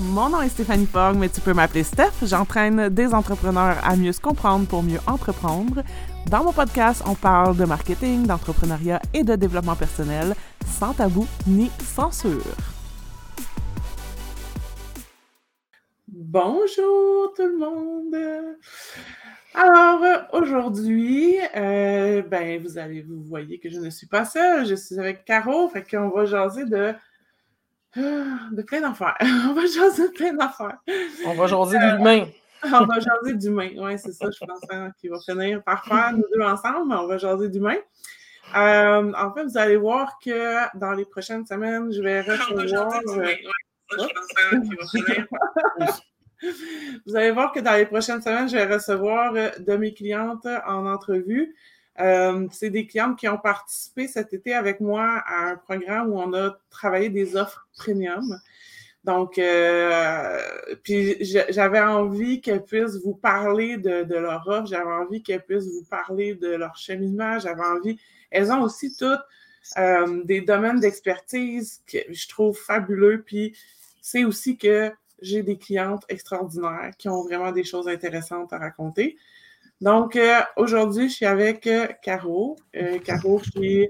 Mon nom est Stéphanie Fogg, mais tu peux m'appeler Steph. J'entraîne des entrepreneurs à mieux se comprendre pour mieux entreprendre. Dans mon podcast, on parle de marketing, d'entrepreneuriat et de développement personnel, sans tabou ni censure. Bonjour tout le monde! Alors, aujourd'hui, euh, ben, vous allez, vous voyez que je ne suis pas seule, je suis avec Caro, fait qu'on va jaser de, de plein d'affaires. On va jaser de plein d'affaires. On va jaser d'humain. On va jaser d'humain, oui, c'est ça, je pense hein, qu'il va finir par faire nous deux ensemble, mais on va jaser d'humain. Euh, en fait, vous allez voir que dans les prochaines semaines, je vais recevoir. Vous allez voir que dans les prochaines semaines, je vais recevoir euh, de mes clientes en entrevue. Euh, c'est des clientes qui ont participé cet été avec moi à un programme où on a travaillé des offres premium. Donc, euh, puis j'avais envie qu'elles puissent vous parler de, de leur offre, j'avais envie qu'elles puissent vous parler de leur cheminement, j'avais envie. Elles ont aussi toutes des domaines d'expertise que je trouve fabuleux. Puis c'est aussi que j'ai des clientes extraordinaires qui ont vraiment des choses intéressantes à raconter. Donc, euh, aujourd'hui, je suis avec euh, Caro. Euh, Caro, qui,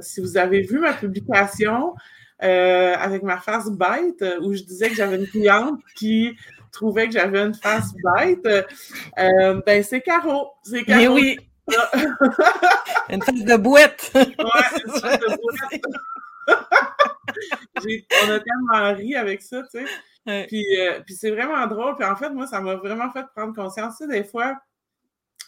si vous avez vu ma publication avec ma face bête, où je disais que j'avais une cliente qui trouvait que j'avais une face bête, ben c'est Caro. C'est Caro. Mais oui. une face de boîte. ouais, une face de boîte. on a tellement ri avec ça, tu sais. Puis, puis c'est vraiment drôle. Puis en fait, moi, ça m'a vraiment fait prendre conscience. Tu sais, des fois,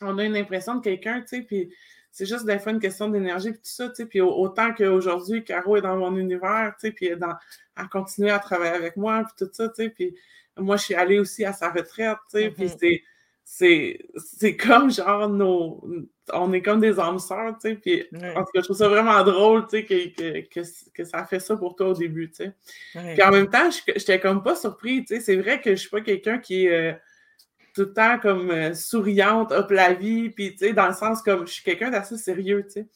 on a une impression de quelqu'un, tu sais, puis c'est juste des fois une question d'énergie, puis tout ça, tu sais. Puis autant qu'aujourd'hui, Caro est dans mon univers, tu sais, puis elle, dans, à continuer à travailler avec moi, puis tout ça, tu sais. Puis moi, je suis allée aussi à sa retraite, tu sais. Puis mm-hmm. c'est c'est comme genre nos. On est comme des âmes sœurs, tu sais. Puis en tout cas, je trouve ça vraiment drôle, tu sais, que, que, que, ça fait ça pour toi au début, tu sais. Puis en même temps, j'étais comme pas surpris, tu sais. C'est vrai que je suis pas quelqu'un qui euh, tout le temps comme euh, souriante, hop la vie, puis tu sais, dans le sens comme je suis quelqu'un d'assez sérieux, tu sais.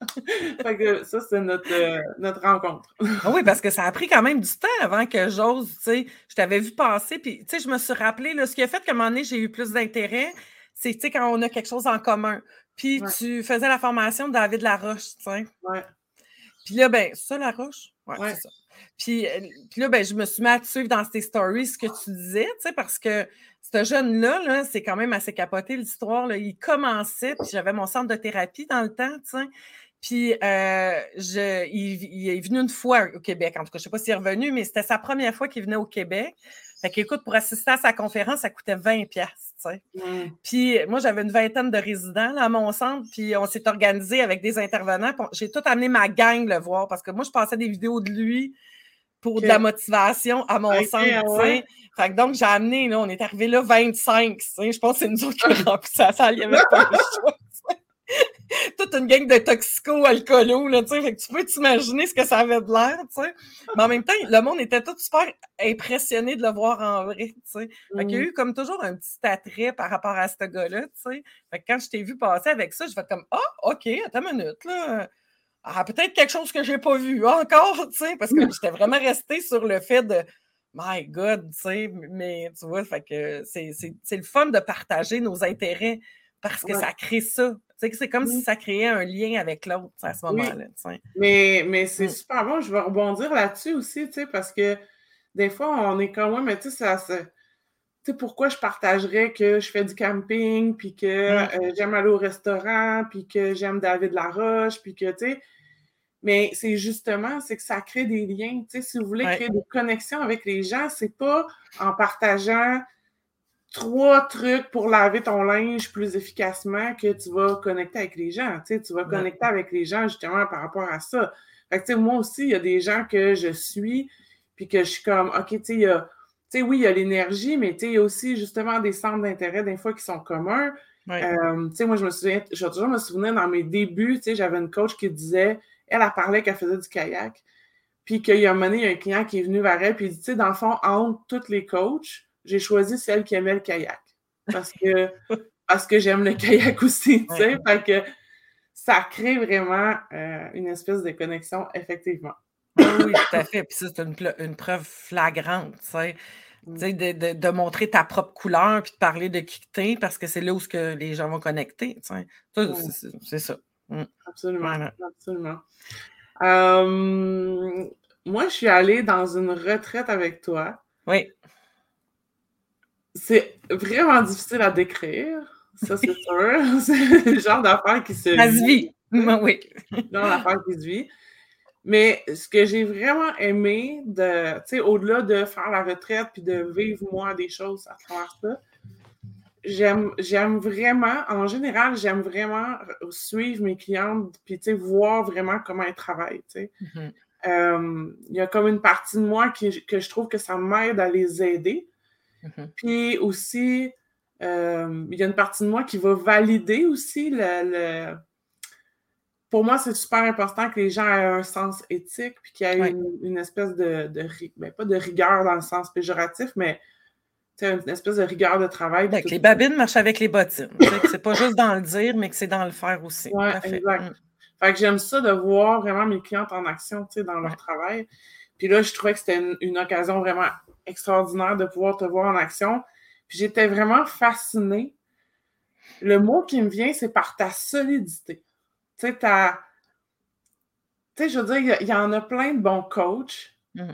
fait que ça, c'est notre, euh, notre rencontre. Ah oui, parce que ça a pris quand même du temps avant que j'ose, tu sais, je t'avais vu passer, puis tu sais, je me suis rappelé, là, ce qui a fait qu'à un moment donné, j'ai eu plus d'intérêt, c'est, tu sais, quand on a quelque chose en commun. Puis tu faisais la formation de David Laroche, tu sais. Ouais. Puis là, ben, ça, Laroche? Ouais, c'est ça. Puis, euh, puis, là, ben, je me suis mis à suivre dans tes stories ce que tu disais, tu sais, parce que ce jeune-là, -là, c'est quand même assez capoté l'histoire. Il commençait, puis j'avais mon centre de thérapie dans le temps, tu sais. Puis euh, je, il, est venu une fois au Québec. En tout cas, je ne sais pas s'il est revenu, mais c'était sa première fois qu'il venait au Québec. Fait qu'écoute, pour assister à sa conférence, ça coûtait 20 pièces. Puis moi, j'avais une vingtaine de résidents à mon centre, puis on s'est organisé avec des intervenants. J'ai tout amené ma gang le voir parce que moi, je passais des vidéos de lui pour de la motivation à mon centre. Fait que donc, j'ai amené, là, on est arrivé là 25. Je pense que c'est nous autres qui avons rempli ça salle. Il n'y avait pas de choix. toute une gang de toxico-alcoolos, là, tu sais. Fait que tu peux t'imaginer ce que ça avait de l'air, tu sais. Mais en même temps, le monde était tout super impressionné de le voir en vrai, tu sais. Fait qu'il y a mm. eu comme toujours un petit attrait par rapport à ce gars-là, tu sais. Fait que quand je t'ai vu passer avec ça, je vais comme, ah, oh, OK, attends une minute, là. Ah, peut-être quelque chose que j'ai pas vu encore, tu sais, parce que j'étais vraiment restée sur le fait de My God, tu sais, mais tu vois, fait que c'est le fun de partager nos intérêts parce que ça crée ça. C'est comme si ça créait un lien avec l'autre à ce moment-là. Mais, mais c'est mm. super bon. Je vais rebondir là-dessus aussi, parce que des fois, on est comme, ouais, mais tu sais, ça, tu sais, pourquoi je partagerais que je fais du camping, puis que mm. euh, j'aime aller au restaurant, puis que j'aime David Laroche, puis que, tu sais, mais c'est justement, c'est que ça crée des liens. Tu sais, si vous voulez créer des connexions avec les gens, c'est pas en partageant trois trucs pour laver ton linge plus efficacement que tu vas connecter avec les gens. Tu, sais, tu vas connecter avec les gens justement par rapport à ça. Fait que, tu sais, moi aussi, il y a des gens que je suis, puis que je suis comme, OK, tu sais, il y a, sais, oui, il y a l'énergie, mais il y a aussi justement des centres d'intérêt des fois qui sont communs. Euh, tu sais, moi, je me souviens, je vais toujours me souvenir dans mes débuts, tu sais, j'avais une coach qui disait, elle, a parlé qu'elle faisait du kayak, puis qu'il y a un moment donné, il y a un client qui est venu vers elle, puis il dit, tu sais, dans le fond, entre toutes les coachs, j'ai choisi celle qui aimait le kayak. Parce que, parce que j'aime le kayak aussi, tu sais. que ça crée vraiment euh, une espèce de connexion, effectivement. Oui, tout à fait. Puis ça, c'est une, preuve flagrante, tu sais. Mm. De, de, montrer ta propre couleur puis de parler de qui t'es parce que c'est là où que les gens vont connecter. C'est ça. Mm. Absolument. Absolument. moi, je suis allée dans une retraite avec toi. Oui. C'est vraiment difficile à décrire. Ça, c'est sûr. c'est le genre d'affaire qui se. Ça se vit. Oui. Genre d'affaire qui se vit. Mais ce que j'ai vraiment aimé, de, tu sais, au-delà de faire la retraite puis de vivre moi des choses à travers ça, j'aime, j'aime vraiment, en général, j'aime vraiment suivre mes clientes puis, tu sais, voir vraiment comment elles travaillent, tu sais. Mm-hmm. Euh, il y a comme une partie de moi qui, que je trouve que ça m'aide à les aider. Mm-hmm. Puis aussi, euh, il y a une partie de moi qui va valider aussi le pour moi, c'est super important que les gens aient un sens éthique, puis qu'il y ait une, espèce de, de ben, pas de rigueur dans le sens péjoratif, mais une espèce de rigueur de travail. Ben, les babines marchent avec les bottines. c'est pas juste dans le dire, mais que c'est dans le faire aussi. Oui, exact. Mm. Fait que j'aime ça de voir vraiment mes clientes en action, dans leur travail. Puis là, je trouvais que c'était une, occasion vraiment extraordinaire de pouvoir te voir en action. Puis j'étais vraiment fascinée. Le mot qui me vient, c'est par ta solidité. Tu sais, Tu sais, je veux dire, il y, en a plein de bons coachs, mmh.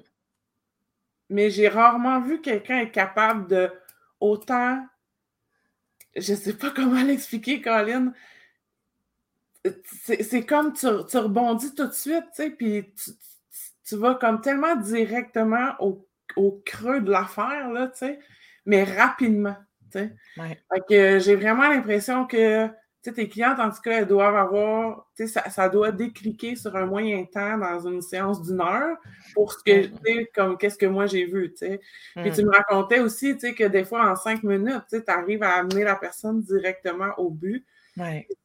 mais j'ai rarement vu quelqu'un être capable de autant. Je sais pas comment l'expliquer, Colin. C'est comme tu, rebondis tout de suite, tu sais, puis tu, vas comme tellement directement au, creux de l'affaire, là, tu sais, mais rapidement, tu sais. Fait que j'ai vraiment l'impression que tes clientes, en tout cas, elles doivent avoir, ça, ça doit décliquer sur un moyen temps dans une séance d'une heure pour ce que, mm. tu comme qu'est-ce que moi j'ai vu, tu sais. Puis tu mm. me racontais aussi, tu sais, que des fois, en cinq minutes, tu arrives à amener la personne directement au but.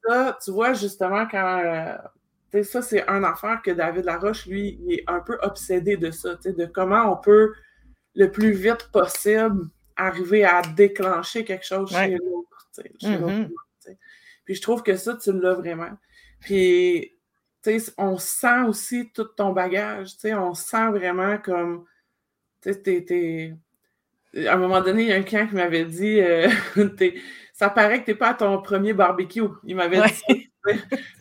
Ça, tu vois, justement, quand, euh, ça, c'est un affaire que David Laroche, lui, il est un peu obsédé de ça, tu sais, de comment on peut, le plus vite possible, arriver à déclencher quelque chose chez l'autre, mm-hmm. Puis je trouve que ça, tu l'as vraiment. Puis, tu sais, on sent aussi tout ton bagage, tu sais, on sent vraiment comme, tu sais, t'es, À un moment donné, il y a un client qui m'avait dit, euh, ça paraît que t'es pas à ton premier barbecue. Il m'avait dit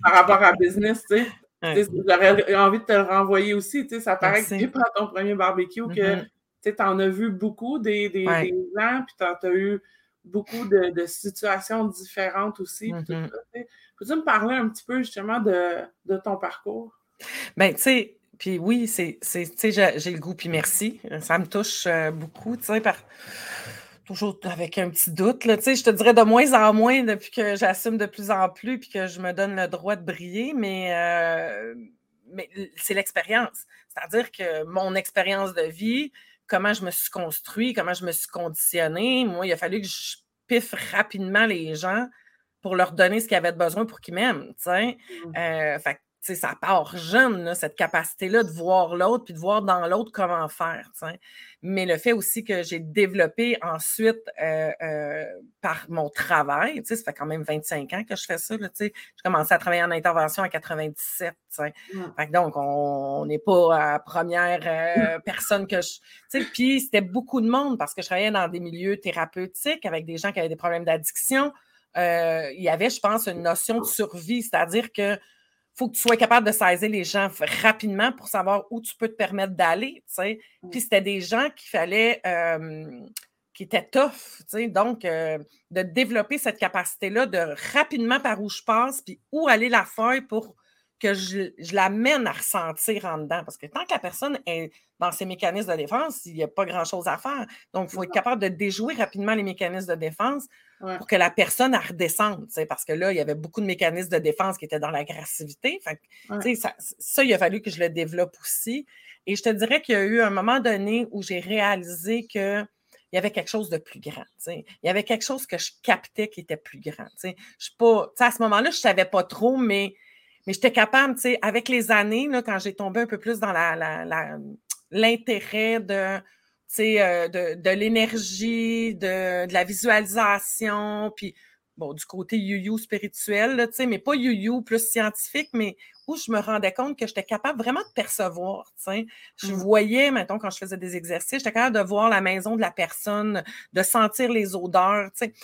par rapport à business, tu sais. J'aurais envie de te le renvoyer aussi, tu sais, ça paraît que que t'es pas à ton premier barbecue, que mm-hmm. tu en as vu beaucoup des, des, des gens, puis t'as as eu beaucoup de, situations différentes aussi. Mm-hmm. Peux-tu me parler un petit peu justement de, ton parcours? Bien, tu sais, puis oui, c'est, j'ai le goût, puis merci. Ça me touche euh, beaucoup, tu sais, par toujours avec un petit doute. Là, je te dirais de moins en moins depuis que j'assume de plus en plus puis que je me donne le droit de briller, mais, euh, mais c'est l'expérience. C'est-à-dire que mon expérience de vie, comment je me suis construit, comment je me suis conditionné. Moi, il a fallu que je piffe rapidement les gens pour leur donner ce qu'ils avaient besoin pour qu'ils m'aiment. Mmh. Euh, ça part jeune, cette capacité-là de voir l'autre puis de voir dans l'autre comment faire. Mais le fait aussi que j'ai développé ensuite euh, euh, par mon travail, ça fait quand même 25 ans que je fais ça. J'ai commencé à travailler en intervention en 97. Mmh. donc, on n'est pas la première euh, personne que je. Puis c'était beaucoup de monde parce que je travaillais dans des milieux thérapeutiques avec des gens qui avaient des problèmes d'addiction. il y avait, je pense, une notion de survie, c'est-à-dire que faut que tu sois capable de saisir les gens rapidement pour savoir où tu peux te permettre d'aller. Puis mmh. c'était des gens qu'il fallait, qui étaient tough. Donc, euh, de développer cette capacité-là de rapidement par où je passe, puis où aller la faire pour que je, je l'amène à ressentir en dedans. Parce que tant que la personne est dans ses mécanismes de défense, il n'y a pas grand-chose à faire. Donc, il faut être capable de déjouer rapidement les mécanismes de défense pour que la personne redescende. Parce que là, il y avait beaucoup de mécanismes de défense qui étaient dans l'agressivité. Ça, ça, il a fallu que je le développe aussi. Et je te dirais qu'il y a eu un moment donné où j'ai réalisé que il y avait quelque chose de plus grand. Il y avait quelque chose que je captais qui était plus grand. Je suis pas, à ce moment-là, je ne savais pas trop, mais mais j'étais capable, tu sais, avec les années, là, quand j'ai tombé un peu plus dans l'intérêt de, euh, de, de l'énergie, de, de, la visualisation, puis bon, du côté you spirituel, tu sais, mais pas you plus scientifique, mais où je me rendais compte que j'étais capable vraiment de percevoir. Je mmh. voyais, maintenant quand je faisais des exercices, j'étais capable de voir la maison de la personne, de sentir les odeurs. Fait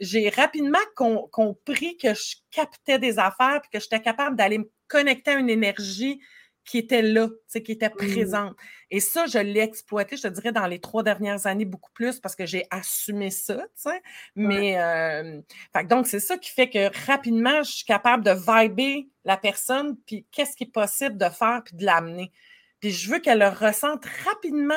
j'ai rapidement compris que je captais des affaires et que j'étais capable d'aller me connecter à une énergie qui était là, qui était présente. Et ça, je l'ai exploité, je te dirais, dans les trois dernières années beaucoup plus parce que j'ai assumé ça, Mais, euh, donc, c'est ça qui fait que rapidement, je suis capable de vibrer la personne, puis qu'est-ce qui est possible de faire, puis de l'amener. Puis je veux qu'elle le ressente rapidement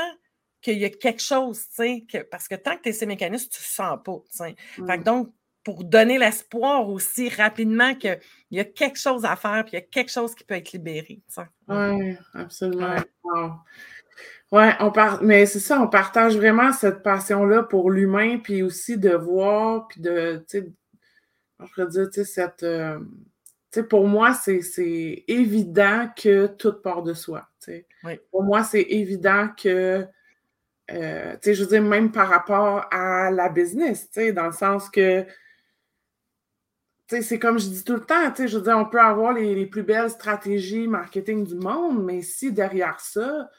qu'il y a quelque chose, sais, parce que tant que tu es ces mécanismes, tu ne sens pas, tu donc, pour donner l'espoir aussi rapidement qu'il y a quelque chose à faire, puis il y a quelque chose qui peut être libéré. Oui, absolument. Oui, on part... mais c'est ça, on partage vraiment cette passion-là pour l'humain, puis aussi de voir, puis de, tu sais, je pourrais dire, tu sais, cette. Euh, tu sais, pour moi, c'est évident que tout part de soi. Tu sais. Pour moi, c'est évident que. Euh, tu sais, je veux dire, même par rapport à la business, tu sais, dans le sens que c'est comme je dis tout le temps, je veux dire, on peut avoir les, plus belles stratégies marketing du monde, mais si derrière ça,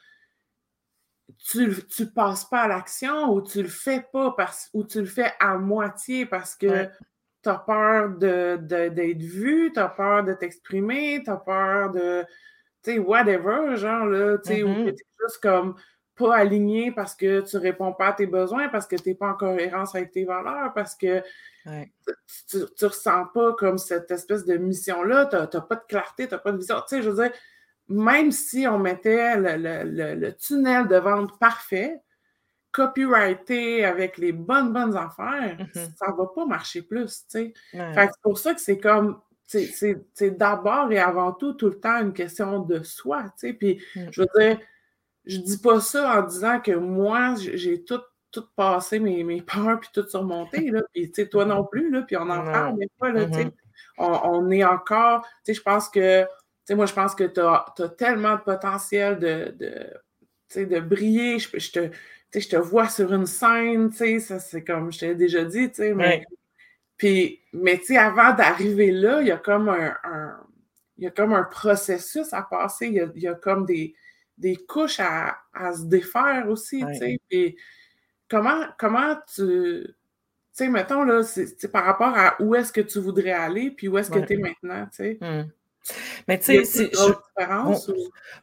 tu ne passes pas à l'action ou tu le fais pas parce, ou tu le fais à moitié parce que tu as peur d'être de, vu, tu as peur de t'exprimer, tu as peur de, tu sais, whatever, genre, là, tu sais, ou mm-hmm. juste comme pas aligné parce que tu réponds pas à tes besoins, parce que tu n'es pas en cohérence avec tes valeurs, parce que tu, ne ressens pas comme cette espèce de mission-là, tu n'as pas de clarté, tu n'as pas de vision. Tu sais, je veux dire, même si on mettait le, tunnel de vente parfait, copyrighté avec les bonnes, bonnes affaires, mm-hmm. ça ne va pas marcher plus, tu sais. c'est pour ça que c'est comme, c'est d'abord et avant tout tout le temps une question de soi, tu sais. Puis, mm. je veux dire, je dis pas ça en disant que moi, j'ai tout tout passé mes, mes peurs, puis tout surmonté, là. Puis, tu sais, toi non plus, là, puis on en parle des fois, là, tu sais. Mm-hmm. On, est encore, tu sais, je pense que, tu sais, moi, je pense que tu as, tellement de potentiel de, de, tu sais, de briller. Je, je te, je te vois sur une scène, tu sais, ça, c'est comme je t'ai déjà dit, tu sais, mais... Puis, mais tu sais, avant d'arriver là, il y a comme un, il y a comme un processus à passer, il y a, il y a comme des, des couches à, à, se défaire aussi, tu sais, puis comment, comment tu. Tu sais, mettons, là, c'est par rapport à où est-ce que tu voudrais aller, puis où est-ce que tu es maintenant, tu sais. Mmh. Mais tu sais, c'est.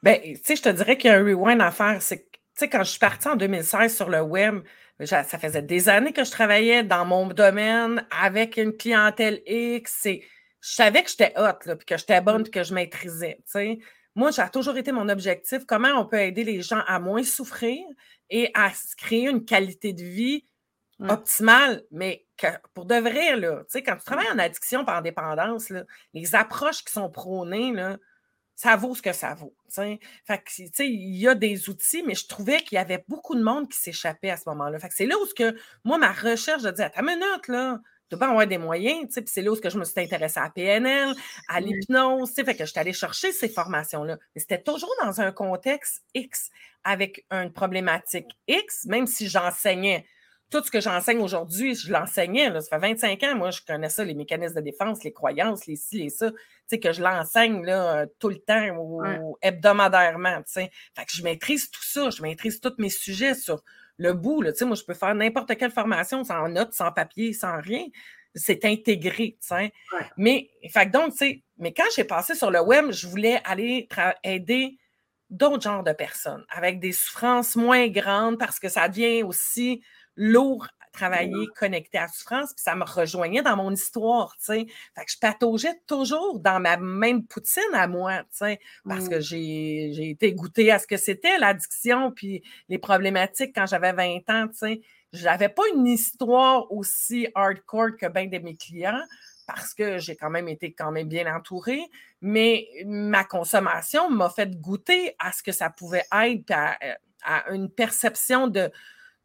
Ben, tu sais, je te dirais qu'il y a un rewind à faire. C'est tu sais, quand je suis partie en 2016 sur le web, ça faisait des années que je travaillais dans mon domaine avec une clientèle X. je savais que j'étais hot, puis que j'étais bonne, puis que je maîtrisais. Tu sais. Moi, ça a toujours été mon objectif. Comment on peut aider les gens à moins souffrir et à créer une qualité de vie optimale, mais pour de vrai, là, quand tu travailles en addiction par dépendance, les approches qui sont prônées, là, ça vaut ce que ça vaut. Fait que, il y a des outils, mais je trouvais qu'il y avait beaucoup de monde qui s'échappait à ce moment-là. c'est là où que, moi, ma recherche, je dis, à ta minute, là, tu pas avoir des moyens, tu sais, puis c'est là où je me suis intéressée à PNL, à l'hypnose, tu sais, fait que je suis allée chercher ces formations-là. Mais c'était toujours dans un contexte X, avec une problématique X, même si j'enseignais. Tout ce que j'enseigne aujourd'hui, je l'enseignais, ça fait 25 ans, moi, je connais ça, les mécanismes de défense, les croyances, les ci, les ça, tu sais, que je l'enseigne, là, tout le temps, ou hebdomadairement, tu sais. Fait que je maîtrise tout ça, je maîtrise tous mes sujets sur le bout, là, moi, je peux faire n'importe quelle formation sans notes, sans papier, sans rien. C'est intégré, sais. Mais, fait donc, mais quand j'ai passé sur le web, je voulais aller aider d'autres genres de personnes avec des souffrances moins grandes parce que ça devient aussi lourd travailler connecté à la souffrance, puis ça me rejoignait dans mon histoire, tu sais. Fait que je pataugeais toujours dans ma même poutine à moi, tu sais, parce que mmh. j'ai été goûtée à ce que c'était l'addiction, puis les problématiques quand j'avais 20 ans, tu sais. J'avais pas une histoire aussi hardcore que bien de mes clients, parce que j'ai quand même été quand même bien entourée, mais ma consommation m'a fait goûter à ce que ça pouvait être, à une perception de,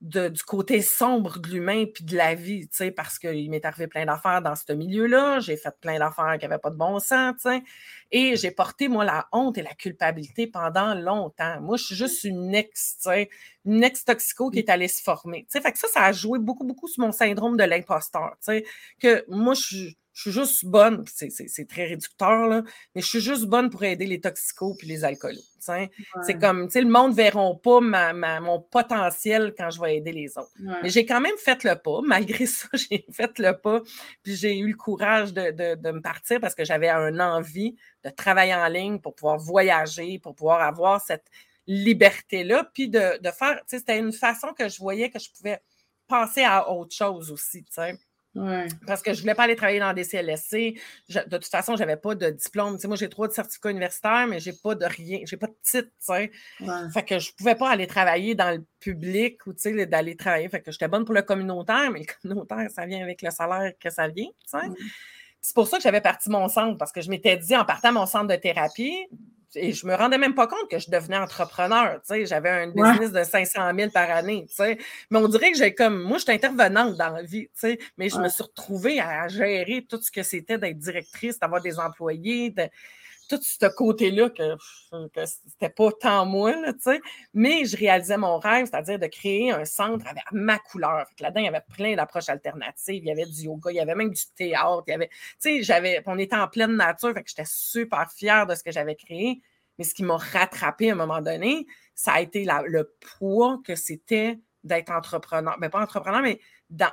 du côté sombre de l'humain puis de la vie, tu sais, parce qu'il m'est arrivé plein d'affaires dans ce milieu-là, j'ai fait plein d'affaires qui n'avaient pas de bon sens, tu sais, et j'ai porté, moi, la honte et la culpabilité pendant longtemps. Moi, je suis juste une ex, tu sais, une ex-toxico qui est allée se former, tu sais, fait que ça, ça a joué beaucoup, beaucoup sur mon syndrome de l'imposteur, tu sais, que moi, je je suis juste bonne, c'est très réducteur, là, mais je suis juste bonne pour aider les toxicos puis les alcoolos. C'est comme, tu sais, le monde ne verra pas ma, mon potentiel quand je vais aider les autres. Mais j'ai quand même fait le pas. Malgré ça, j'ai fait le pas. Puis j'ai eu le courage de, de, me partir parce que j'avais un envie de travailler en ligne pour pouvoir voyager, pour pouvoir avoir cette liberté-là. Puis de, de faire, tu sais, c'était une façon que je voyais que je pouvais passer à autre chose aussi, tu sais. Parce que je ne voulais pas aller travailler dans des CLSC. de toute façon, je n'avais pas de diplôme. moi, j'ai trois certificats universitaires, mais je n'ai pas de rien. Je n'ai pas de titre. Fait que je ne pouvais pas aller travailler dans le public ou d'aller travailler. Fait que j'étais bonne pour le communautaire, mais le communautaire, ça vient avec le salaire que ça vient. C'est pour ça que j'avais parti mon centre, parce que je m'étais dit en partant mon centre de thérapie, et je me rendais même pas compte que je devenais entrepreneur. J'avais un business de 500 000 par année. Mais on dirait que j'ai comme. Moi, je suis intervenante dans la vie, mais je me suis retrouvée à gérer tout ce que c'était d'être directrice, d'avoir des employés, de tout ce côté-là que, c'était pas tant moi, mais je réalisais mon rêve, c'est-à-dire de créer un centre avec ma couleur. Là-dedans, il y avait plein d'approches alternatives, il y avait du yoga, il y avait même du théâtre, il y avait, j'avais, on était en pleine nature, fait que j'étais super fière de ce que j'avais créé. Mais ce qui m'a rattrapé à un moment donné, ça a été le poids que c'était d'être entrepreneur. Mais ben, pas entrepreneur, mais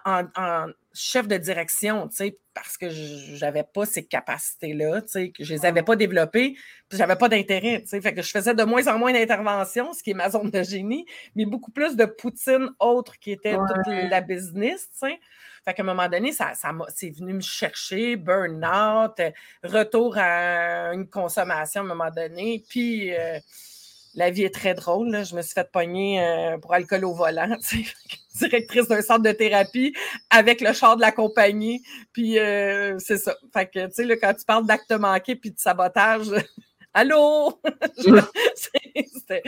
en, chef de direction, parce que je n'avais pas ces capacités-là, que je les avais pas développées, puis j'avais pas d'intérêt, fait que je faisais de moins en moins d'interventions, ce qui est ma zone de génie, mais beaucoup plus de poutine autre qui était toute la business, tu sais. Fait qu'à un moment donné, ça, ça c'est venu me chercher, burn-out, retour à une consommation à un moment donné, puis... Euh, la vie est très drôle. Je me suis fait pogner euh, pour alcool au volant, directrice d'un centre de thérapie avec le char de la compagnie. Puis euh, c'est ça. Fait que, tu sais, quand tu parles d'actes manqués puis de sabotage, Allô? C'était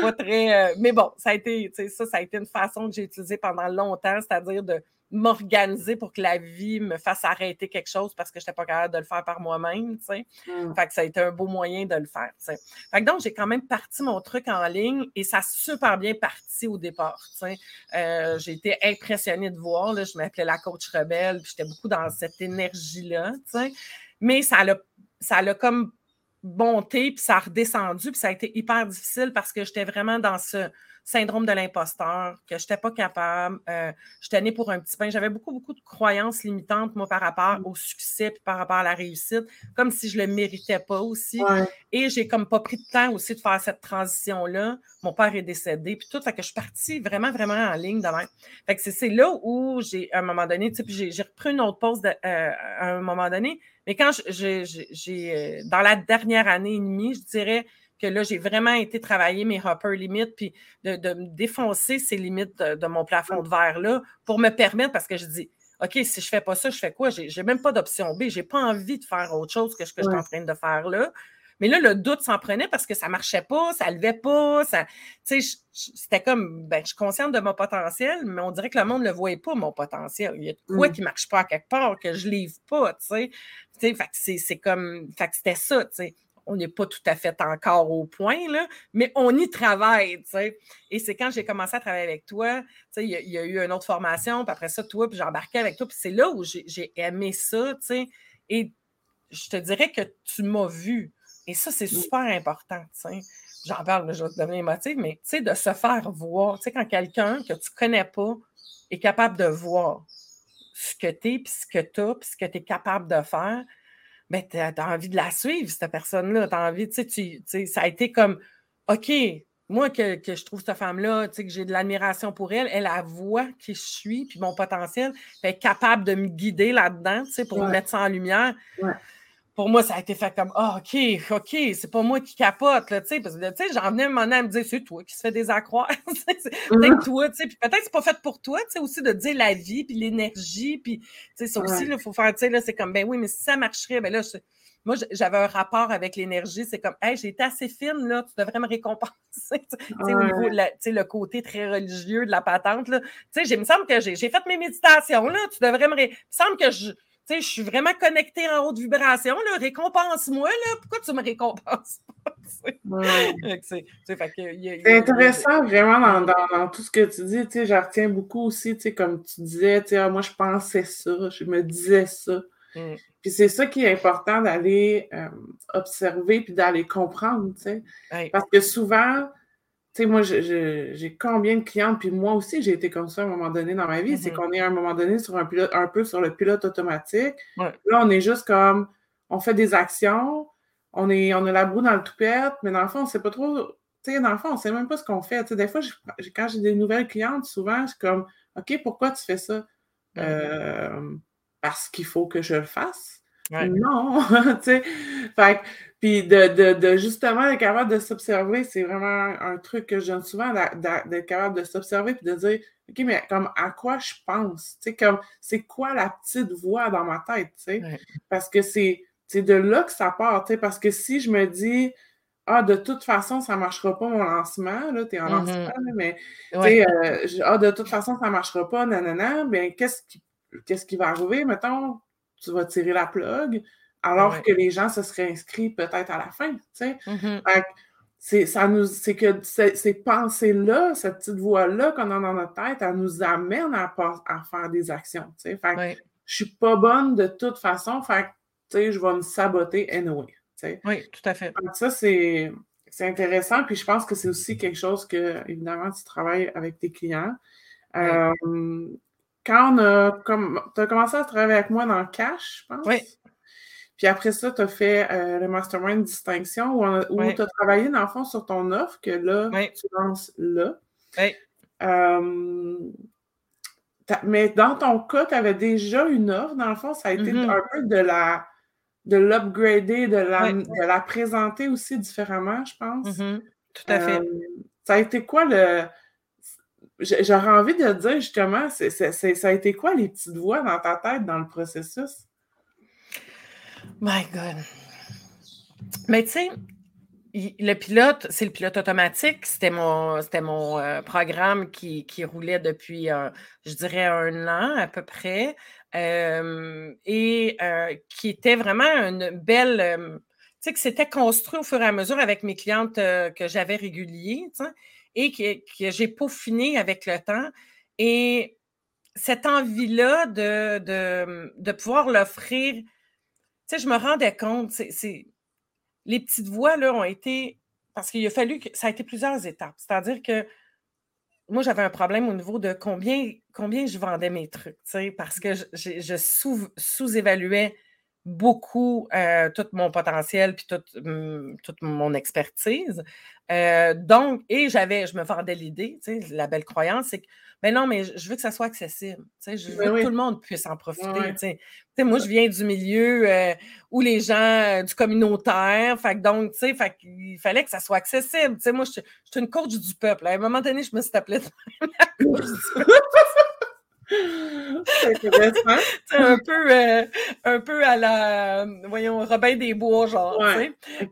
pas très. Euh, mais bon, ça a été, ça, ça a été une façon que j'ai utilisée pendant longtemps, c'est-à-dire de m'organiser pour que la vie me fasse arrêter quelque chose parce que je n'étais pas capable de le faire par moi-même. Mmh. Fait que ça a été un beau moyen de le faire. Fait que donc, j'ai quand même parti mon truc en ligne et ça a super bien parti au départ. Euh, j'ai été impressionnée de voir. Là, je m'appelais la coach rebelle, puis j'étais beaucoup dans cette énergie-là. Mais ça l'a ça l'a comme bonté, puis ça a redescendu, puis ça a été hyper difficile parce que j'étais vraiment dans ce syndrome de l'imposteur, que je n'étais pas capable. Euh, j'étais née pour un petit pain. J'avais beaucoup, beaucoup de croyances limitantes, moi, par rapport mmh. au succès, puis par rapport à la réussite, comme si je ne le méritais pas aussi. Et j'ai comme pas pris de temps aussi de faire cette transition-là. Mon père est décédé, puis tout. Fait que je suis partie vraiment, vraiment en ligne de Fait que c'est là où j'ai, à un moment donné, tu sais, puis j'ai repris une autre pause euh, à un moment donné. Mais quand j'ai, euh, dans la dernière année et demie, je dirais, que là, j'ai vraiment été travailler mes hopper limites, puis de, me défoncer ces limites de, mon plafond de verre-là pour me permettre, parce que je dis, OK, si je ne fais pas ça, je fais quoi? Je n'ai même pas d'option B. Je n'ai pas envie de faire autre chose que ce que je suis en train de faire là. Mais là, le doute s'en prenait parce que ça ne marchait pas, ça ne levait pas. Ça, c'était comme, ben, je suis consciente de mon potentiel, mais on dirait que le monde ne voyait pas, mon potentiel. Il y a quoi mmh. qui ne marche pas à quelque part, que je ne livre pas, tu sais. c'est comme, c'était ça, tu sais on n'est pas tout à fait encore au point, là, mais on y travaille. Et c'est quand j'ai commencé à travailler avec toi, il y, a eu une autre formation, puis après ça, toi, puis j'ai embarqué avec toi, puis c'est là où j'ai aimé ça. Et je te dirais que tu m'as vu. Et ça, c'est super important. J'en parle, je vais devenir émotive, mais de se faire voir, quand quelqu'un que tu ne connais pas est capable de voir ce que tu es, puis ce que tu as, puis ce que tu es capable de faire, mais tu as, envie de la suivre, cette personne-là. Tu as envie, tu sais, ça a été comme, OK, moi, que, que je trouve cette femme-là, tu sais, que j'ai de l'admiration pour elle, elle a voix qui je suis, puis mon potentiel, elle est capable de me guider là-dedans, tu sais, pour me mettre ça en lumière. Pour moi, ça a été fait comme, ah, OK, OK, c'est pas moi qui capote, tu sais, parce que, tu sais, j'en venais un moment à me dire, c'est toi qui se fait des accroires, peut-être toi, tu sais, puis peut-être c'est pas fait pour toi, tu sais, aussi de dire la vie, puis l'énergie, puis, tu sais, ça aussi, il faut faire, tu sais, là, c'est comme, ben oui, mais si ça marcherait, ben là, moi, j'avais un rapport avec l'énergie. C'est comme, hey, j'ai été assez fine, là, tu devrais me récompenser. au niveau, le côté très religieux de la patente, là. Tu sais, il me semble que j'ai fait mes méditations, là, tu devrais me. Il me semble que je je suis vraiment connectée en haute vibration, là, récompense-moi, là, pourquoi tu me récompenses pas? c'est intéressant vraiment dans, tout ce que tu dis, tu sais, retiens beaucoup aussi, tu sais, comme tu disais, tu sais, ah, moi je pensais ça, je me disais ça. Mm. Puis c'est ça qui est important d'aller euh, observer puis d'aller comprendre. Parce que souvent, tu sais, moi, j'ai combien de clientes, puis moi aussi, j'ai été comme ça à un moment donné dans ma vie, c'est mm-hmm. qu'on est à un moment donné sur un pilote, un peu sur le pilote automatique. Là, on est juste comme, on fait des actions, on, est, on a la boue dans le toupette, mais dans le fond, on sait pas trop, tu sais, dans le fond, on sait même pas ce qu'on fait. Tu sais, des fois, quand j'ai des nouvelles clientes, souvent, je suis comme, OK, pourquoi tu fais ça? Euh, parce qu'il faut que je le fasse? Non, tu sais. Fait puis de, de, justement être capable de s'observer, c'est vraiment un truc que je donne souvent, d'être capable de s'observer puis de dire, OK, mais comme à quoi je pense? Tu sais, comme c'est quoi la petite voix dans ma tête, tu sais? Parce que c'est de là que ça part, tu sais, parce que si je me dis, ah, de toute façon, ça ne marchera pas mon lancement, là, tu es en mm-hmm. lancement, mais tu sais, euh, ah, de toute façon, ça ne marchera pas, nanana, bien, qu'est-ce qui, qu'est-ce qui va arriver? Mettons, tu vas tirer la plug, alors que les gens se seraient inscrits peut-être à la fin, tu sais. Mm-hmm. c'est, ça nous, c'est que ces pensées-là, cette petite voix-là qu'on a dans notre tête, elle nous amène à, à faire des actions, tu sais. Fait ne je suis pas bonne de toute façon, fait tu sais, je vais me saboter anyway, Oui, tout à fait. ça, c'est, intéressant, puis je pense que c'est aussi quelque chose que, évidemment, tu travailles avec tes clients. Euh, quand on a, comme, tu as commencé à travailler avec moi dans cash, je pense? Oui. Puis après ça, tu as fait euh, le Mastermind Distinction où, tu as travaillé, dans le fond, sur ton offre que là, tu lances là. Euh, mais dans ton cas, tu avais déjà une offre. Dans le fond, ça a été mm-hmm. un peu de la de l'upgrader, de la, de la présenter aussi différemment, je pense. Mm-hmm. Tout à fait. Euh, ça a été quoi le J'aurais envie de dire justement, ça a été quoi les petites voix dans ta tête dans le processus? My God. Mais tu sais, le pilote, c'est le pilote automatique. C'était mon, c'était mon euh, programme qui, roulait depuis, euh, je dirais, un an à peu près. Euh, et qui était vraiment une belle. tu sais, que c'était construit au fur et à mesure avec mes clientes que j'avais réguliers. Et que, j'ai peaufiné avec le temps. Et cette envie-là de, de, pouvoir l'offrir, sais, je me rendais compte, c'est, les petites voix ont été, parce qu'il a fallu que ça a été plusieurs étapes. C'est-à-dire que moi, j'avais un problème au niveau de combien, je vendais mes trucs, parce que je, je sous, sous-évaluais beaucoup euh, tout mon potentiel puis toute, mmh, toute mon expertise. Euh, donc, et j'avais, je me vendais l'idée, tu sais, la belle croyance, c'est que, mais ben non, mais je veux que ça soit accessible. Tu sais, je veux que tout le monde puisse en profiter. Tu sais. moi, je viens du milieu euh, où les gens du communautaire, fait donc, tu sais, fait il fallait que ça soit accessible. Tu sais, moi, je, suis une coach du peuple. À un moment donné, je me suis appelée la coach du peuple. C'est un peu, euh, un peu à la, voyons, Robin des Bois, genre,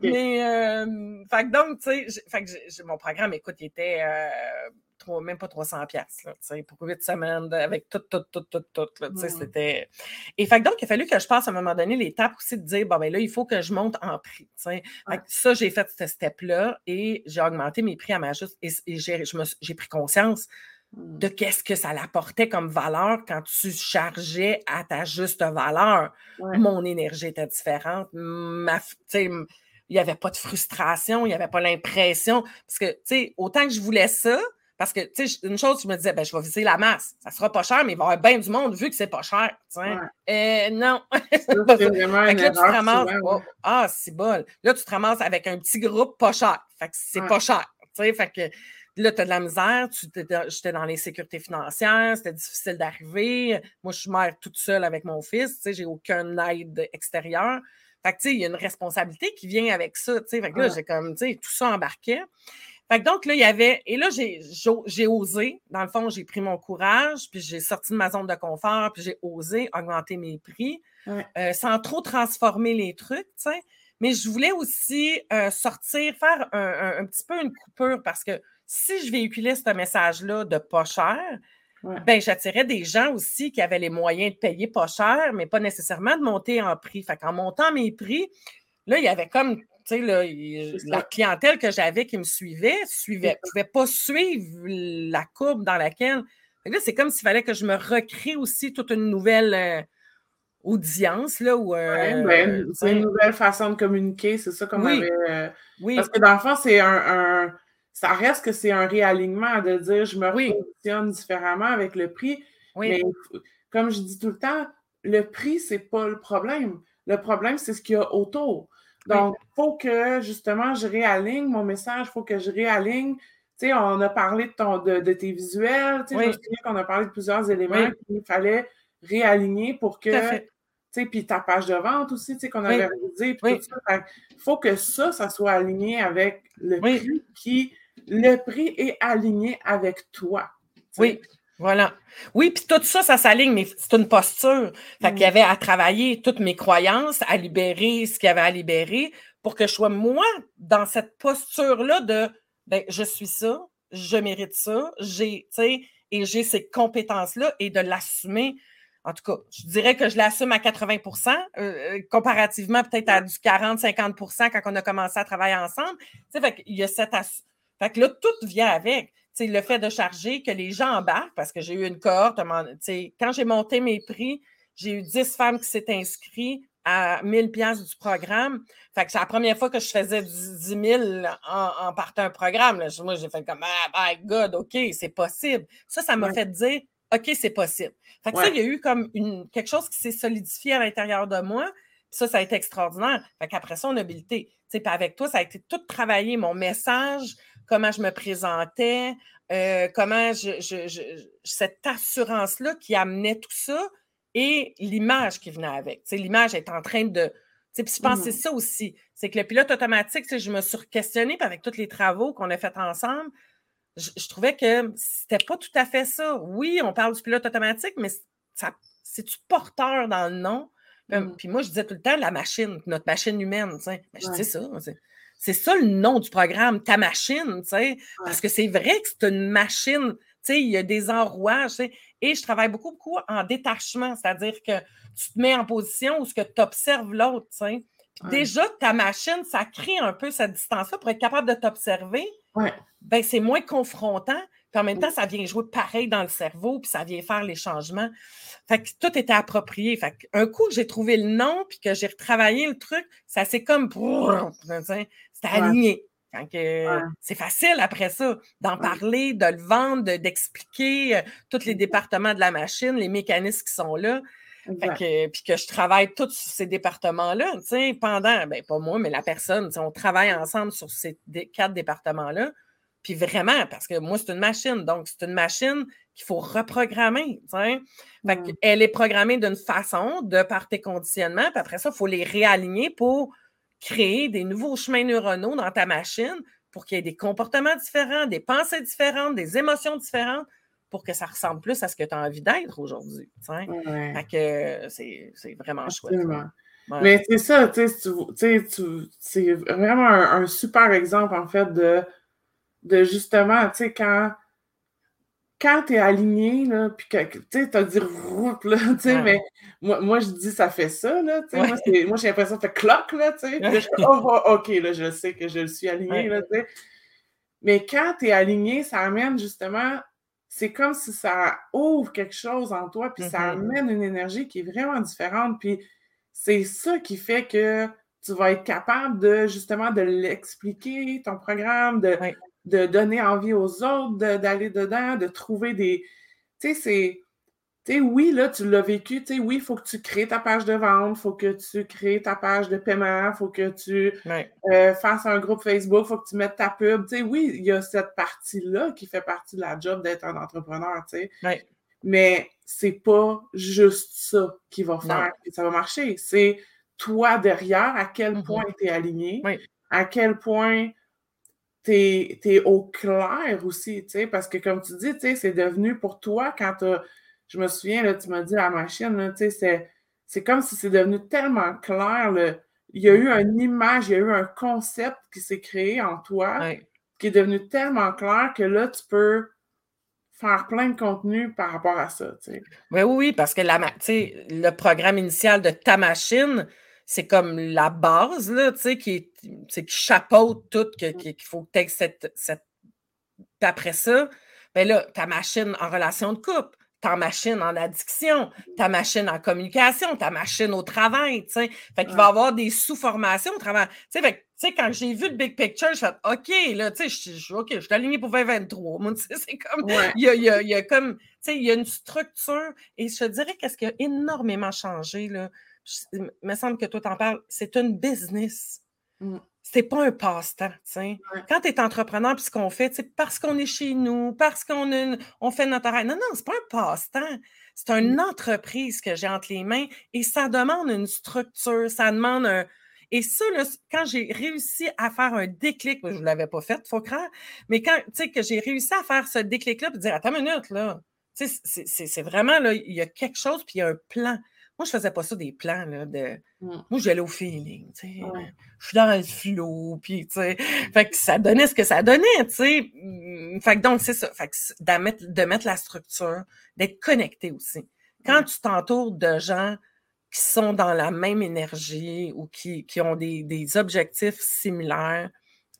Mais, euh, fait que donc, tu sais, fait que mon programme, écoute, il était euh, même pas 300 pièces pour huit semaines, avec tout, tout, tout, tout, tout, tu sais, hmm. c'était... Et fait que donc, il a fallu que je passe à un moment donné l'étape aussi de dire, bon, ben là, il faut que je monte en prix, tu sais. ça, j'ai fait ce step-là et j'ai augmenté mes prix à ma juste, et, j'ai pris conscience de qu'est-ce que ça l'apportait comme valeur quand tu chargeais à ta juste valeur. Mon énergie était différente. Ma, il n'y avait pas de frustration, il n'y avait pas l'impression. Parce que, tu sais, autant que je voulais ça, parce que, tu sais, une chose, je me disais, ben, je vais viser la masse. Ça sera pas cher, mais il va y avoir bien du monde vu que c'est pas cher. Ouais. non. ah, c'est bon. Là, tu te ramasses avec un petit groupe pas cher. Fait que c'est pas cher. Fait que Là, tu as de la misère, j'étais dans l'insécurité financière, c'était difficile d'arriver. Moi, je suis mère toute seule avec mon fils, tu sais, j'ai aucune aide extérieure. Fait que, tu sais, il y a une responsabilité qui vient avec ça, tu sais. Fait que là, j'ai comme, tu sais, tout ça embarqué. Fait que donc, là, il y avait, et là, j'ai osé, dans le fond, j'ai pris mon courage, puis j'ai sorti de ma zone de confort, puis j'ai osé augmenter mes prix, euh, sans trop transformer les trucs, tu sais. Mais je voulais aussi euh, sortir, faire un, un, petit peu une coupure parce que si je véhiculais ce message-là de pas cher, ben, j'attirais des gens aussi qui avaient les moyens de payer pas cher, mais pas nécessairement de monter en prix. Fait qu'en montant mes prix, là, il y avait comme, tu sais, la clientèle que j'avais qui me suivait, suivait, ne pouvait pas suivre la courbe dans laquelle. là, c'est comme s'il fallait que je me recrée aussi toute une nouvelle. Euh, audience, là, ou... Ben, c'est une nouvelle façon de communiquer, c'est ça qu'on oui. avait... Oui. Parce que dans le fond, c'est un, Ça reste que c'est un réalignement de dire, je me positionne différemment avec le prix, mais comme je dis tout le temps, le prix, c'est pas le problème. Le problème, c'est ce qu'il y a autour. Donc, il faut que, justement, je réaligne mon message, il faut que je réaligne. Tu sais, on a parlé de, ton, de, tes visuels, tu sais, je me souviens qu'on a parlé de plusieurs éléments qu'il fallait réaligner pour que, tu sais, puis ta page de vente aussi, tu sais, qu'on avait réalisé, puis tout ça. Il faut que ça, ça soit aligné avec le prix, qui, le prix est aligné avec toi. Oui. Voilà. Oui, puis tout ça, ça s'aligne, mais c'est une posture. Fait qu'il y mm. avait à travailler toutes mes croyances, à libérer ce qu'il y avait à libérer pour que je sois moi dans cette posture-là de ben, je suis ça, je mérite ça, j'ai, tu sais, et j'ai ces compétences-là et de l'assumer. En tout cas, je dirais que je l'assume à 80% euh, euh, comparativement peut-être à du 40-50% quand on a commencé à travailler ensemble. Tu sais, fait qu'il y a cette. Fait que là, tout vient avec le fait de charger, que les gens embarquent, parce que j'ai eu une cohorte, quand j'ai monté mes prix, j'ai eu 10 femmes qui s'étaient inscrites à 1000 pièces du programme. Fait que c'est la première fois que je faisais 10 000 en, en partant un programme. Moi, j'ai fait comme Ah, my God, OK, c'est possible. Ça, ça m'a fait dire OK, c'est possible. Fait que ça, il y a eu comme une, quelque chose qui s'est solidifié à l'intérieur de moi. ça, ça a été extraordinaire. Fait qu'après ça, on a habilité. Puis avec toi, ça a été tout travaillé, mon message, comment je me présentais, euh, comment je, cette assurance-là qui amenait tout ça et l'image qui venait avec. L'image est en train de. Puis je pense que c'est mmh ça aussi. C'est que le pilote automatique, je me suis questionnée avec tous les travaux qu'on a fait ensemble. Je, trouvais que c'était pas tout à fait ça. Oui, on parle du pilote automatique, mais c'est-tu porteur dans le nom? Mmh puis moi, je disais tout le temps la machine, notre machine humaine. Ben, je dis ça. C'est ça le nom du programme, ta machine, tu sais, parce que c'est vrai que c'est une machine, tu sais, il y a des enrouages, tu sais, et je travaille beaucoup, beaucoup en détachement, c'est-à-dire que tu te mets en position où ce que tu observes l'autre, tu sais. Déjà, ta machine, ça crée un peu cette distance-là pour être capable de t'observer. Ben, c'est moins confrontant. Puis en même temps, ça vient jouer pareil dans le cerveau, puis ça vient faire les changements. Fait que tout était approprié. Fait un coup que j'ai trouvé le nom, puis que j'ai retravaillé le truc, ça s'est comme. C'était aligné. C'est facile après ça d'en parler, de le vendre, d'expliquer euh, tous les départements de la machine, les mécanismes qui sont là. Puis que je travaille tous sur ces départements-là, pendant, ben pas moi, mais la personne, on travaille ensemble sur ces quatre départements-là. Puis vraiment, parce que moi, c'est une machine. Donc, c'est une machine qu'il faut reprogrammer. Fait mmh. Elle est programmée d'une façon, de par tes conditionnements. Puis après ça, il faut les réaligner pour créer des nouveaux chemins neuronaux dans ta machine pour qu'il y ait des comportements différents, des pensées différentes, des émotions différentes pour que ça ressemble plus à ce que tu as envie d'être aujourd'hui. Fait que c'est vraiment chouette. Mais c'est ça, tu sais, c'est vraiment un, super exemple, en fait, de de justement, tu sais, quand, quand tu es aligné, là, puis que, tu sais, tu as dit route, là, tu sais, mais moi, moi, je dis ça fait ça, là, tu sais, moi, j'ai l'impression que ça fait cloc, là, tu sais, je oh, OK, là, je sais que je le suis aligné, là, tu sais. Mais quand tu es aligné, ça amène justement, c'est comme si ça ouvre quelque chose en toi, puis ça mm-hmm. amène une énergie qui est vraiment différente, puis c'est ça qui fait que tu vas être capable de justement de l'expliquer, ton programme, de, de donner envie aux autres d'aller dedans, de trouver des. Tu sais, c'est. Tu sais, oui, là, tu l'as vécu. Tu sais, oui, il faut que tu crées ta page de vente, il faut que tu crées ta page de paiement, il faut que tu euh, fasses un groupe Facebook, il faut que tu mettes ta pub. Tu sais, oui, il y a cette partie-là qui fait partie de la job d'être un entrepreneur, tu sais. Ouais. Mais c'est pas juste ça qui va faire que ça va marcher. C'est toi derrière, à quel mm-hmm. point tu es aligné, à quel point tu es, au clair aussi, tu sais, parce que comme tu dis, tu sais, c'est devenu pour toi quand je me souviens, là, tu m'as dit la machine, tu sais, c'est comme si c'est devenu tellement clair, il y a eu une image, il y a eu un concept qui s'est créé en toi, qui est devenu tellement clair que là, tu peux faire plein de contenu par rapport à ça, tu sais. Oui, oui, parce que la, le programme initial de ta machine, c'est comme la base, là, tu sais, qui, qui chapeaute tout, mmh. qu'il faut que tu aies cette, cette... après ça, ben là, ta machine en relation de couple, ta machine en addiction, ta machine en communication, ta machine au travail, tu sais. Fait qu'il va y avoir des sous-formations au travail. Tu sais, fait tu sais, quand j'ai vu le big picture, je fait OK, là, tu sais, je suis OK, je suis alignée pour 2023. Moi, tu sais, c'est comme. Il, y a, il, y a, il y a comme. Tu sais, il y a une structure. Et je te dirais qu'est-ce qui a énormément changé, là. Il me semble que toi, t'en parles. C'est une business. Mmh c'est pas un passe-temps. Quand tu es entrepreneur, puis ce qu'on fait, c'est parce qu'on est chez nous, parce qu'on on fait notre travail. Non, non, c'est pas un passe-temps. C'est une mmh. entreprise que j'ai entre les mains et ça demande une structure, ça demande un. Et ça, quand j'ai réussi à faire un déclic, je ne l'avais pas fait, faut croire, mais quand, tu sais, que j'ai réussi à faire ce déclic-là, puis dire, attends une minute, là, c'est vraiment, là, il y a quelque chose, puis il y a un plan. Moi, je faisais pas ça des plans, là, de... Mmh. Moi, j'allais au feeling, tu sais. Je suis dans le flow, puis, tu sais. Fait que ça donnait ce que ça donnait, tu sais. Mmh, fait que donc, c'est ça. Fait que de mettre, de mettre la structure, d'être connecté aussi. Quand tu t'entoures de gens qui sont dans la même énergie ou qui, qui ont des, des objectifs similaires,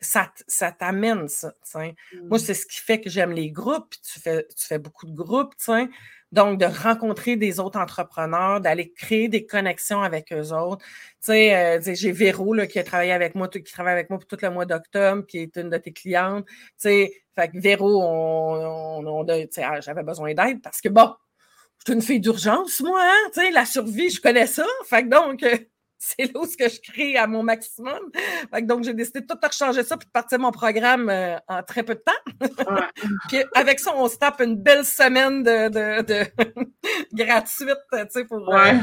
ça, ça t'amène ça. Moi, mmh. c'est ce qui fait que j'aime les groupes. Tu fais, tu fais beaucoup de groupes. sais. Donc, de rencontrer des autres entrepreneurs, d'aller créer des connexions avec eux autres. Tu sais, euh, j'ai Véro là, qui a travaillé avec moi, qui travaille avec moi pour tout le mois d'octobre, qui est une de tes clientes. Tu fait que Véro, on, on, ah, j'avais besoin d'aide parce que bon, je suis une fille d'urgence, moi, hein? Tu la survie, je connais ça. Fait que donc, euh, c'est là où que je crée à mon maximum. donc, j'ai décidé de tout rechanger ça puis de partir mon programme euh, en très peu de temps. puis avec ça, on se tape une belle semaine de, de, de gratuite, tu sais, pour euh,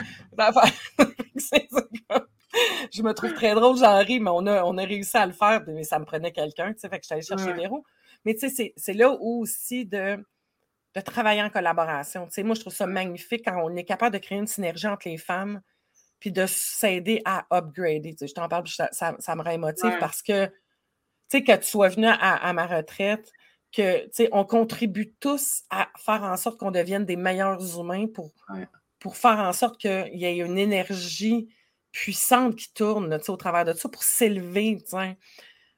je me trouve très drôle, j'en ris, mais on a, on a réussi à le faire, mais ça me prenait quelqu'un, tu sais, fait que je suis allée chercher Véro. Mais tu sais, c'est là où aussi de, de travailler en collaboration. Tu sais, moi, je trouve ça magnifique quand on est capable de créer une synergie entre les femmes puis de s'aider à upgrader. je t'en parle, ça, ça, me rend émotive parce que, tu sais, que tu sois venu à, ma retraite, que, tu sais, on contribue tous à faire en sorte qu'on devienne des meilleurs humains pour, pour faire en sorte qu'il y ait une énergie puissante qui tourne, tu sais, au travers de ça pour s'élever, tu sais.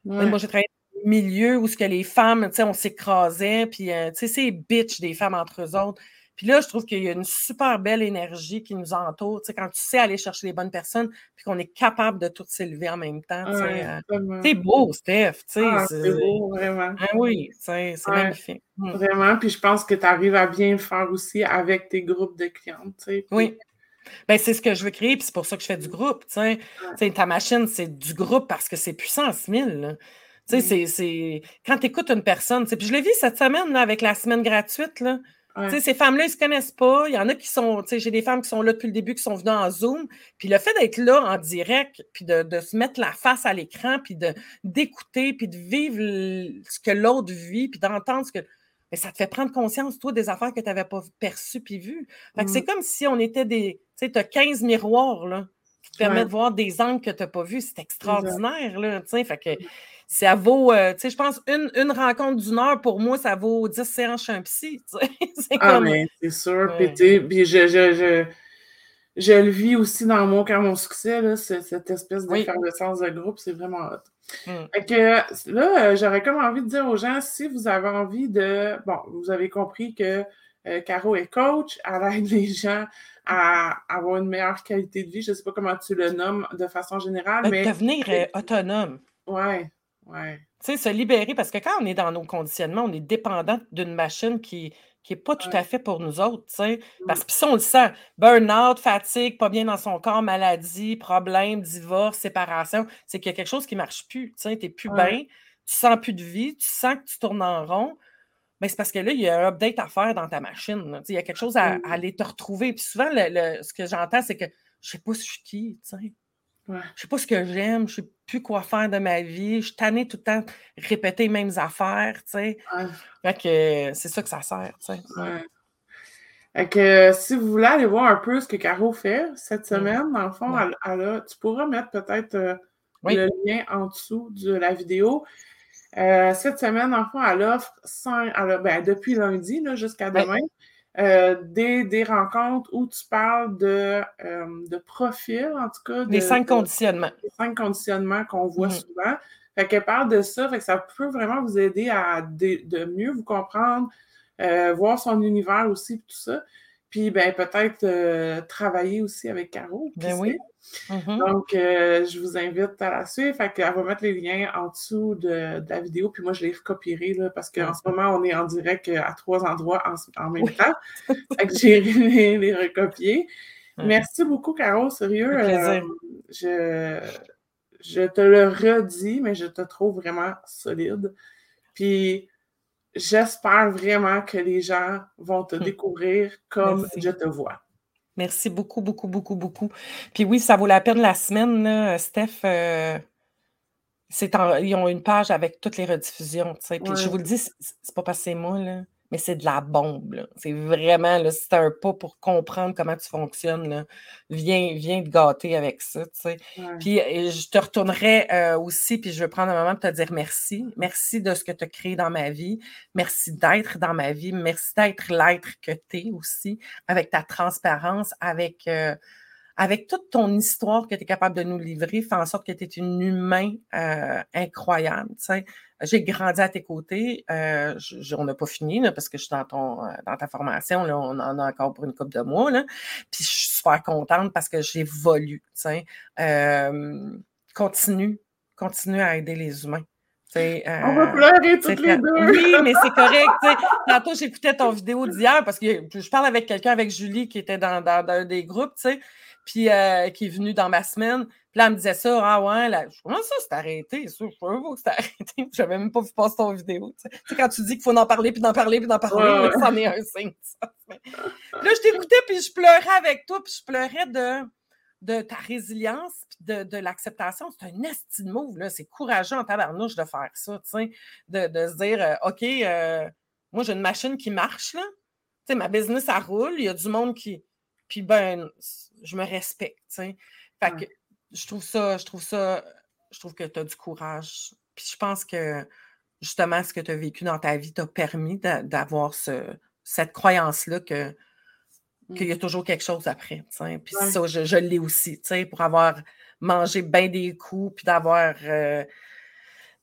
Moi, j'ai travaillé dans un milieu où ce que les femmes, tu sais, on s'écrasait, puis, euh, tu sais, c'est bitch des femmes entre eux autres. Puis là, je trouve qu'il y a une super belle énergie qui nous entoure. Tu sais, quand tu sais aller chercher les bonnes personnes, puis qu'on est capable de tout s'élever en même temps. Euh, c'est beau, Steph. Ah, c'est beau, vraiment. Ah, oui, c'est magnifique. Mm. Vraiment. Puis je pense que tu arrives à bien le faire aussi avec tes groupes de clientes. Tu sais. Oui. Ben, c'est ce que je veux créer, puis c'est pour ça que je fais du groupe. Tu sais. ta machine, c'est du groupe parce que c'est puissant 1000. Tu sais, c'est quand tu écoutes une personne, puis je l'ai vu cette semaine là, avec la semaine gratuite, là, ces femmes-là, ils ne se connaissent pas. Il y en a qui sont, j'ai des femmes qui sont là depuis le début, qui sont venues en Zoom. Puis le fait d'être là en direct, puis de, se mettre la face à l'écran, puis d'écouter, puis de vivre ce que l'autre vit, puis d'entendre ce que. Mais ça te fait prendre conscience, toi, des affaires que tu n'avais pas perçues puis vues. c'est mmh. comme si on était des. Tu sais, tu as 15 miroirs, là, qui te permettent de voir des angles que tu n'as pas vus. C'est extraordinaire, là. Tu sais, fait que ça vaut, euh, tu sais, je pense, une, une rencontre d'une heure, pour moi, ça vaut 10 séances chez un psy. c'est ah, mais c'est sûr. Puis, je, je, je, je, le vis aussi dans mon cœur, mon succès, là, cette espèce d'effervescence de groupe, c'est vraiment hot. Hmm. que là, euh, j'aurais comme envie de dire aux gens, si vous avez envie de. Bon, vous avez compris que euh, Caro est coach, elle aide les gens à avoir une meilleure qualité de vie. Je ne sais pas comment tu le nommes de façon générale, mais. Devenir autonome. Ouais. Tu sais, se libérer, parce que quand on est dans nos conditionnements, on est dépendant d'une machine qui n'est pas tout à fait pour nous autres, tu sais. Parce que si on le sent, burn-out, fatigue, pas bien dans son corps, maladie, problème, divorce, séparation, c'est qu'il y a quelque chose qui ne marche plus, tu sais, tu n'es plus bien, tu sens plus de vie, tu sens que tu tournes en rond. Mais c'est parce que là, il y a un update à faire dans ta machine. Il y a quelque chose à, aller te retrouver. Puis souvent, ce que j'entends, c'est que je ne sais pas si je suis qui, tu sais. Je ne sais pas ce que j'aime, je ne sais plus quoi faire de ma vie. Je suis tannée tout le temps répéter les mêmes affaires, tu sais. que c'est ça que ça sert, tu sais. que si vous voulez aller voir un peu ce que Caro fait cette semaine, dans le fond, tu pourras mettre peut-être euh, le lien en dessous de la vidéo. Euh, cette semaine, le fond, elle offre ben, depuis lundi jusqu'à demain, euh, des, rencontres où tu parles de, euh, de profil, en tout cas. des cinq conditionnements. Des cinq conditionnements qu'on voit mm. souvent. Fait qu'elle parle de ça, fait que ça peut vraiment vous aider à de, mieux vous comprendre, euh, voir son univers aussi, tout ça. Puis, ben, peut-être euh, travailler aussi avec Caro. Ben oui. Mm-hmm. Donc, euh, je vous invite à la suivre. Fait qu'elle va mettre les liens en dessous de, la vidéo. Puis moi, je les recopierai là, parce qu'en ce moment, on est en direct à trois endroits en, même temps. Fait que j'ai les, les recopier. Merci beaucoup, Caro. Sérieux. je, je te le redis, mais je te trouve vraiment solide. Puis j'espère vraiment que les gens vont te hum. découvrir comme je te vois. Merci beaucoup, beaucoup, beaucoup, beaucoup. Puis oui, ça vaut la peine la semaine, là, Steph. Euh, ils ont une page avec toutes les rediffusions. Puis je vous le dis, c'est pas passé moi, là mais c'est de la bombe. C'est vraiment, là, c'est un pas pour comprendre comment tu fonctionnes. Là. Viens, viens te gâter avec ça. Puis je te retournerai euh, aussi, puis je vais prendre un moment pour te dire merci. Merci de ce que tu as créé dans ma vie. Merci d'être dans ma vie. Merci d'être l'être que tu es aussi, avec ta transparence, avec. Euh, avec toute ton histoire que tu es capable de nous livrer, fait en sorte que tu es une humain euh, incroyable. J'ai grandi à tes côtés. Euh, on n'a pas fini parce que je suis dans, ton, euh, dans ta formation. Là, on en a encore pour une couple de mois. Là. Puis je suis super contente parce que j'évolue. Euh, continue, continue à aider les humains. on va pleurer toutes les deux. Oui, mais c'est correct. Tantôt, j'écoutais ton vidéo d'hier parce que je parle avec quelqu'un, avec Julie, qui était dans, dans, dans des groupes, tu sais puis euh, qui est venu dans ma semaine. Puis là, elle me disait ça, ah ouais, là, comment ça, c'est arrêté? Ça, je pas que c'est arrêté. Je n'avais même pas vu passer ton vidéo. Tu sais, quand tu dis qu'il faut en parler, puis d'en parler, puis d'en parler, ça en est un signe. Ça. Là, je t'écoutais, puis je pleurais avec toi, puis je pleurais de, de ta résilience, puis de, de l'acceptation. C'est un estime move, là. C'est courageux en tabarnouche de faire ça, tu sais, de, de se dire, euh, OK, euh, moi, j'ai une machine qui marche, là. Tu sais, ma business, ça roule. Il y a du monde qui. Puis, ben, je me respecte. Fait que je trouve ça, je trouve ça, je trouve que tu as du courage. Puis je pense que justement, ce que tu as vécu dans ta vie t'a permis d'avoir cette croyance-là que qu'il y a mmh. toujours quelque chose après. Puis ça, je, l'ai aussi, pour avoir mangé bien des coups, puis d'avoir euh,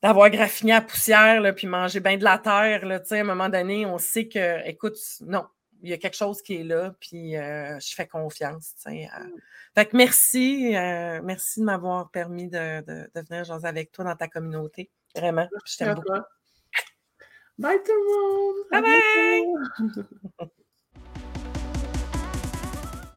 d'avoir graffiné à poussière, là, puis manger bien de la terre. Là, à un moment donné, on sait que, écoute, non, il y a quelque chose qui est là, puis euh, je fais confiance. Fait que merci, euh, merci de m'avoir permis de, de, venir jaser avec toi dans ta communauté. Vraiment, je t'aime beaucoup. Bye tout le monde! Bye bye!